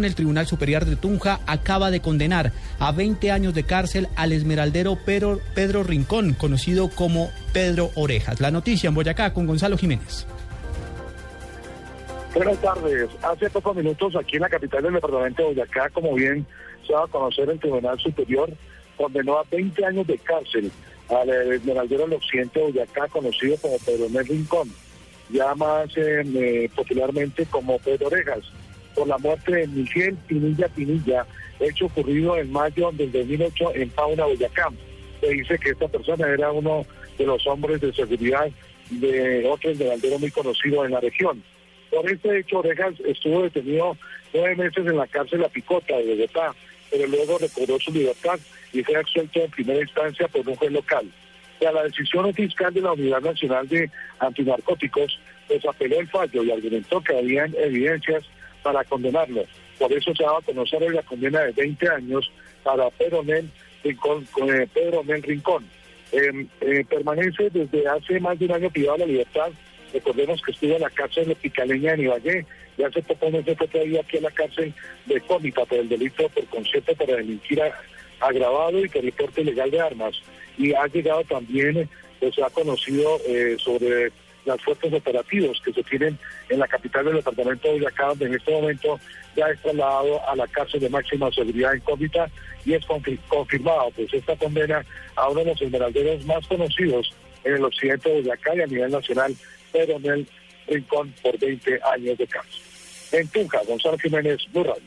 El Tribunal Superior de Tunja acaba de condenar a 20 años de cárcel al esmeraldero Pedro, Pedro, Rincón, conocido como Pedro Orejas. La noticia en Boyacá con Gonzalo Jiménez. Buenas tardes. Hace pocos minutos aquí en la capital del departamento de Boyacá, como bien se va a conocer, el Tribunal Superior condenó a 20 años de cárcel al esmeraldero del occidente de Boyacá, conocido como Pedro Rincón, ya más eh, popularmente como Pedro Orejas por la muerte de Miguel Pinilla Pinilla, hecho ocurrido en mayo del 2008 en Pauna, Boyacá. Se dice que esta persona era uno de los hombres de seguridad de otro esmeraldero muy conocido en la región. Por este hecho, Orejas estuvo detenido nueve meses en la cárcel La Picota de Bogotá, pero luego recobró su libertad y fue absuelto en primera instancia por un juez local. A la decisión fiscal de la Unidad Nacional de Antinarcóticos, pues apeló el fallo y argumentó que habían evidencias para condenarlo. Por eso se va a conocer la condena de 20 años para Pedro Nel Rincón. Eh, Pedro Rincón. Em, eh, permanece desde hace más de un año privado de la libertad. Recordemos que estuvo en la cárcel de Picaleña en Ibagué y hace poco no se fue todavía aquí en la cárcel de Cómita por el delito por concierto para delinquir agravado y por el ilegal de armas. Y ha llegado también, pues ha conocido eh, sobre las fuerzas operativos que se tienen en la capital del departamento de Boyacá, donde en este momento ya es trasladado a la cárcel de máxima seguridad en Cómita y es confirmado pues esta condena a uno de los esmeralderos más conocidos en el occidente de Boyacá y a nivel nacional, pero en el Rincón por 20 años de cárcel. En Tunja, Gonzalo Jiménez, Burral.